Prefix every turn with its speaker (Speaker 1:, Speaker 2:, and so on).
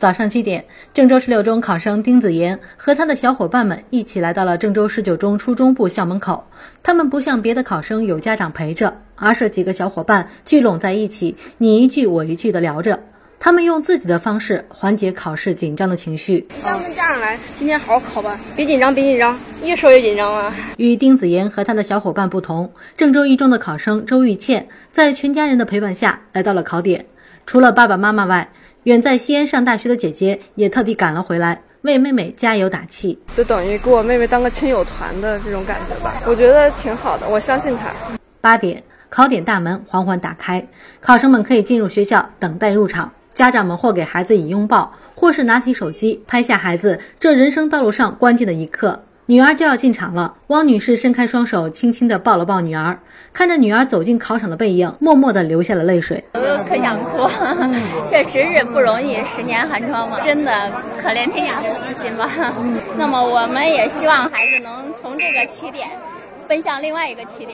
Speaker 1: 早上七点，郑州十六中考生丁子妍和他的小伙伴们一起来到了郑州十九中初中部校门口。他们不像别的考生有家长陪着，而是几个小伙伴聚拢在一起，你一句我一句的聊着。他们用自己的方式缓解考试紧张的情绪。
Speaker 2: 叫我们家长来，今天好好考吧，别紧张，别紧张，越说越紧张啊。
Speaker 1: 与丁子妍和他的小伙伴不同，郑州一中的考生周玉倩在全家人的陪伴下来到了考点。除了爸爸妈妈外，远在西安上大学的姐姐也特地赶了回来，为妹妹加油打气，
Speaker 2: 就等于给我妹妹当个亲友团的这种感觉吧。我觉得挺好的，我相信她。
Speaker 1: 八点，考点大门缓缓打开，考生们可以进入学校等待入场。家长们或给孩子以拥抱，或是拿起手机拍下孩子这人生道路上关键的一刻。女儿就要进场了，汪女士伸开双手，轻轻地抱了抱女儿，看着女儿走进考场的背影，默默地流下了泪水。
Speaker 3: 我可想哭，确实是不容易，十年寒窗嘛，真的可怜天下父母心吧。那么我们也希望孩子能从这个起点奔向另外一个起点。